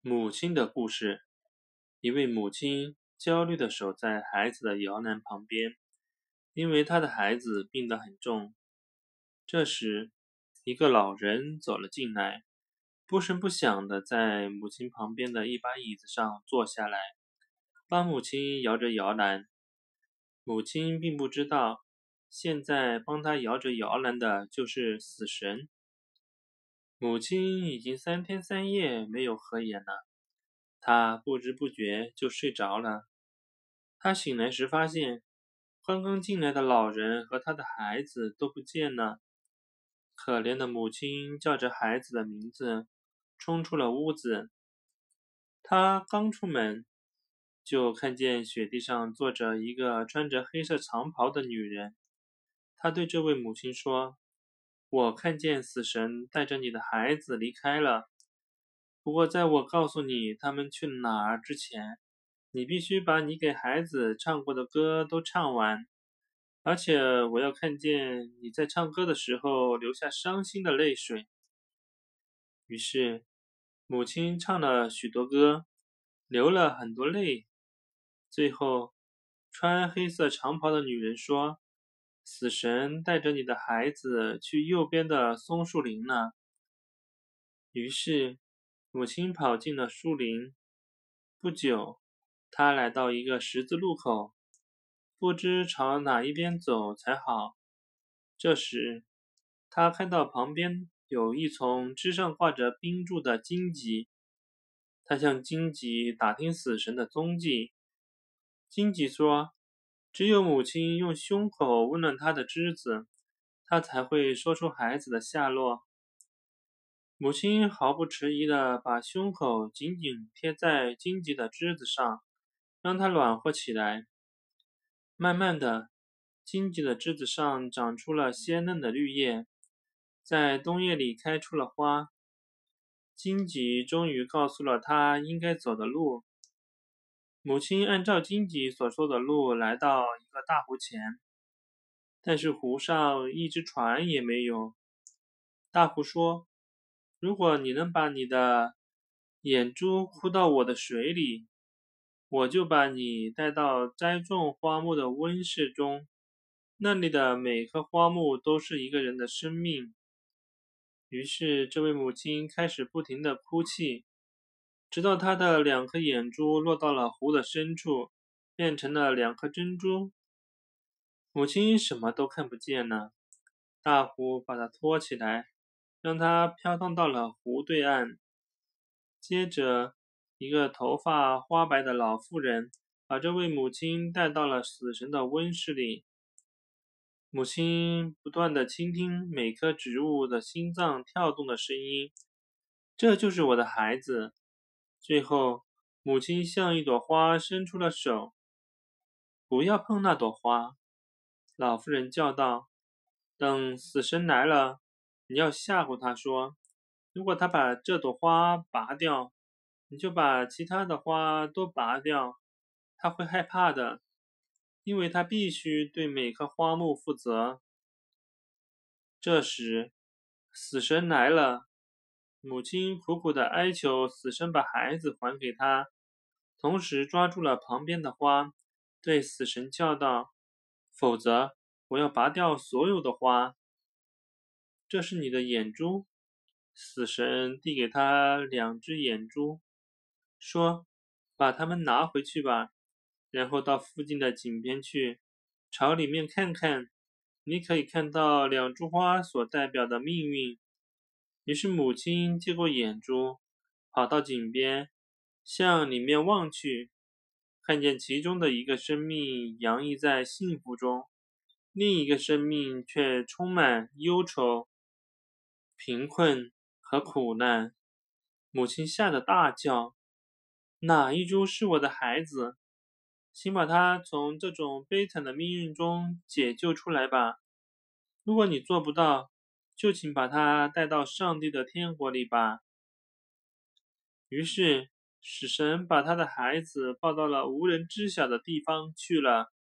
母亲的故事。一位母亲焦虑地守在孩子的摇篮旁边，因为她的孩子病得很重。这时，一个老人走了进来，不声不响地在母亲旁边的一把椅子上坐下来，帮母亲摇着摇篮。母亲并不知道，现在帮她摇着摇篮的就是死神。母亲已经三天三夜没有合眼了，她不知不觉就睡着了。她醒来时发现，刚刚进来的老人和他的孩子都不见了。可怜的母亲叫着孩子的名字，冲出了屋子。她刚出门，就看见雪地上坐着一个穿着黑色长袍的女人。她对这位母亲说。我看见死神带着你的孩子离开了。不过，在我告诉你他们去哪儿之前，你必须把你给孩子唱过的歌都唱完。而且，我要看见你在唱歌的时候流下伤心的泪水。于是，母亲唱了许多歌，流了很多泪。最后，穿黑色长袍的女人说。死神带着你的孩子去右边的松树林了。于是，母亲跑进了树林。不久，她来到一个十字路口，不知朝哪一边走才好。这时，她看到旁边有一丛枝上挂着冰柱的荆棘。她向荆棘打听死神的踪迹。荆棘说。只有母亲用胸口温暖他的枝子，他才会说出孩子的下落。母亲毫不迟疑地把胸口紧紧贴在荆棘的枝子上，让它暖和起来。慢慢的，荆棘的枝子上长出了鲜嫩的绿叶，在冬夜里开出了花。荆棘终于告诉了他应该走的路。母亲按照荆棘所说的路来到一个大湖前，但是湖上一只船也没有。大湖说：“如果你能把你的眼珠哭到我的水里，我就把你带到栽种花木的温室中，那里的每棵花木都是一个人的生命。”于是，这位母亲开始不停地哭泣。直到他的两颗眼珠落到了湖的深处，变成了两颗珍珠。母亲什么都看不见了。大湖把他托起来，让他飘荡到了湖对岸。接着，一个头发花白的老妇人把这位母亲带到了死神的温室里。母亲不断地倾听每棵植物的心脏跳动的声音。这就是我的孩子。最后，母亲向一朵花伸出了手。“不要碰那朵花！”老妇人叫道。“等死神来了，你要吓唬他说，如果他把这朵花拔掉，你就把其他的花都拔掉。他会害怕的，因为他必须对每棵花木负责。”这时，死神来了。母亲苦苦的哀求死神把孩子还给她，同时抓住了旁边的花，对死神叫道：“否则，我要拔掉所有的花。”这是你的眼珠。死神递给他两只眼珠，说：“把它们拿回去吧，然后到附近的井边去，朝里面看看，你可以看到两株花所代表的命运。”于是，母亲接过眼珠，跑到井边，向里面望去，看见其中的一个生命洋溢在幸福中，另一个生命却充满忧愁、贫困和苦难。母亲吓得大叫：“哪一株是我的孩子？请把他从这种悲惨的命运中解救出来吧！如果你做不到，”就请把他带到上帝的天国里吧。于是，使神把他的孩子抱到了无人知晓的地方去了。